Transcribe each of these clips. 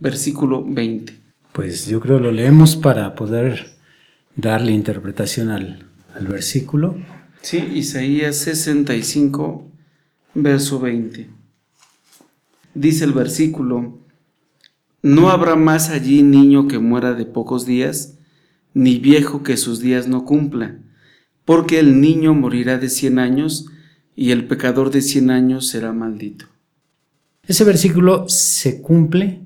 versículo 20? Pues yo creo lo leemos para poder darle interpretación al, al versículo. Sí, Isaías 65, verso 20. Dice el versículo, no habrá más allí niño que muera de pocos días, ni viejo que sus días no cumpla, porque el niño morirá de cien años, y el pecador de cien años será maldito. Ese versículo se cumple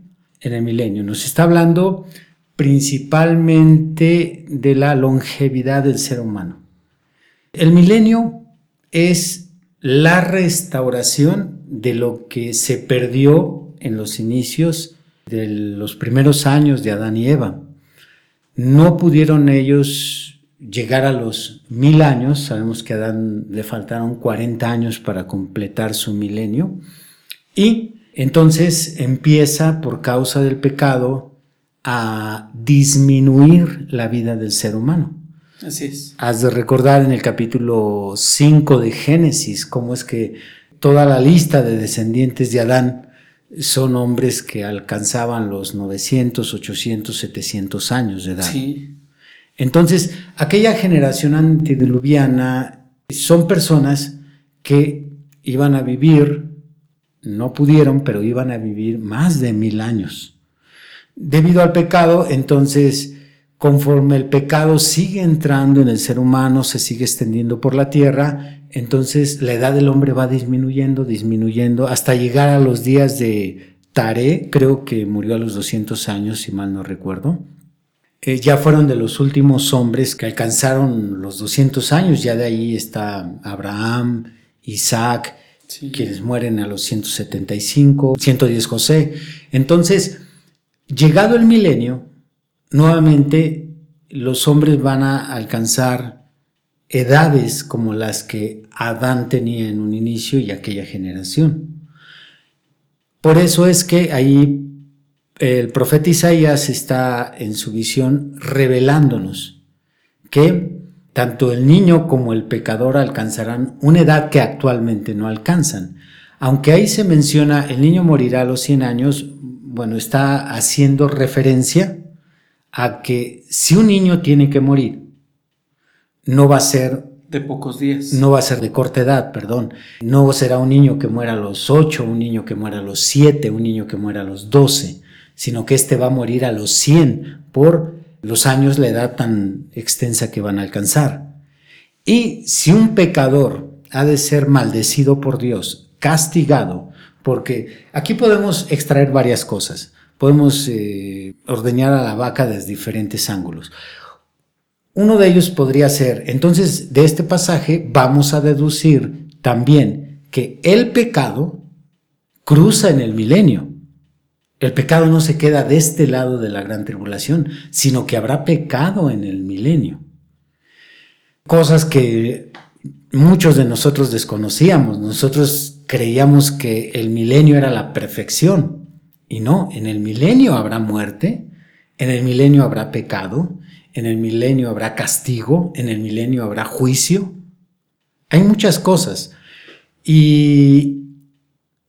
en el milenio. Nos está hablando principalmente de la longevidad del ser humano. El milenio es la restauración de lo que se perdió en los inicios de los primeros años de Adán y Eva. No pudieron ellos llegar a los mil años, sabemos que a Adán le faltaron 40 años para completar su milenio, y entonces empieza por causa del pecado a disminuir la vida del ser humano. Así es. Has de recordar en el capítulo 5 de Génesis cómo es que toda la lista de descendientes de Adán son hombres que alcanzaban los 900, 800, 700 años de edad. Sí. Entonces, aquella generación antediluviana son personas que iban a vivir, no pudieron, pero iban a vivir más de mil años. Debido al pecado, entonces, conforme el pecado sigue entrando en el ser humano, se sigue extendiendo por la tierra, entonces la edad del hombre va disminuyendo, disminuyendo, hasta llegar a los días de Tare, creo que murió a los 200 años, si mal no recuerdo. Eh, ya fueron de los últimos hombres que alcanzaron los 200 años, ya de ahí está Abraham, Isaac, quienes mueren a los 175, 110 José. Entonces, llegado el milenio, nuevamente los hombres van a alcanzar edades como las que Adán tenía en un inicio y aquella generación. Por eso es que ahí el profeta Isaías está en su visión revelándonos que tanto el niño como el pecador alcanzarán una edad que actualmente no alcanzan. Aunque ahí se menciona el niño morirá a los 100 años, bueno, está haciendo referencia a que si un niño tiene que morir, no va a ser de pocos días. No va a ser de corta edad, perdón. No será un niño que muera a los 8, un niño que muera a los 7, un niño que muera a los 12 sino que éste va a morir a los 100 por los años, la edad tan extensa que van a alcanzar. Y si un pecador ha de ser maldecido por Dios, castigado, porque aquí podemos extraer varias cosas, podemos eh, ordeñar a la vaca desde diferentes ángulos. Uno de ellos podría ser, entonces de este pasaje vamos a deducir también que el pecado cruza en el milenio. El pecado no se queda de este lado de la gran tribulación, sino que habrá pecado en el milenio. Cosas que muchos de nosotros desconocíamos. Nosotros creíamos que el milenio era la perfección. Y no, en el milenio habrá muerte, en el milenio habrá pecado, en el milenio habrá castigo, en el milenio habrá juicio. Hay muchas cosas. Y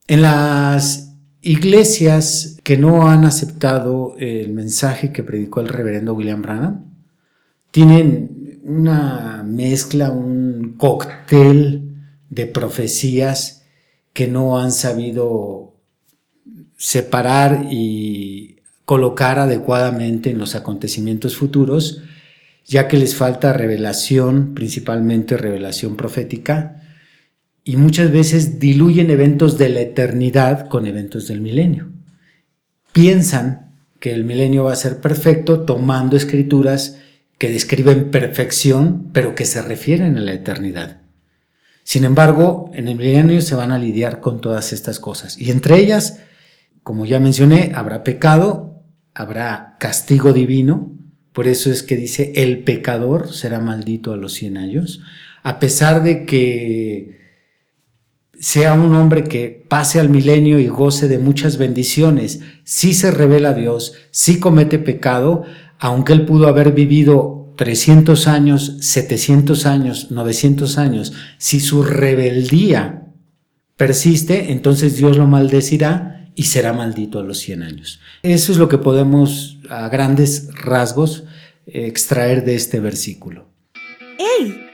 en las iglesias que no han aceptado el mensaje que predicó el reverendo William Branham tienen una mezcla, un cóctel de profecías que no han sabido separar y colocar adecuadamente en los acontecimientos futuros, ya que les falta revelación, principalmente revelación profética, y muchas veces diluyen eventos de la eternidad con eventos del milenio. Piensan que el milenio va a ser perfecto tomando escrituras que describen perfección, pero que se refieren a la eternidad. Sin embargo, en el milenio se van a lidiar con todas estas cosas. Y entre ellas, como ya mencioné, habrá pecado, habrá castigo divino, por eso es que dice, el pecador será maldito a los 100 años, a pesar de que sea un hombre que pase al milenio y goce de muchas bendiciones, si se revela a Dios, si comete pecado, aunque él pudo haber vivido 300 años, 700 años, 900 años, si su rebeldía persiste, entonces Dios lo maldecirá y será maldito a los 100 años. Eso es lo que podemos a grandes rasgos extraer de este versículo. ¡Hey!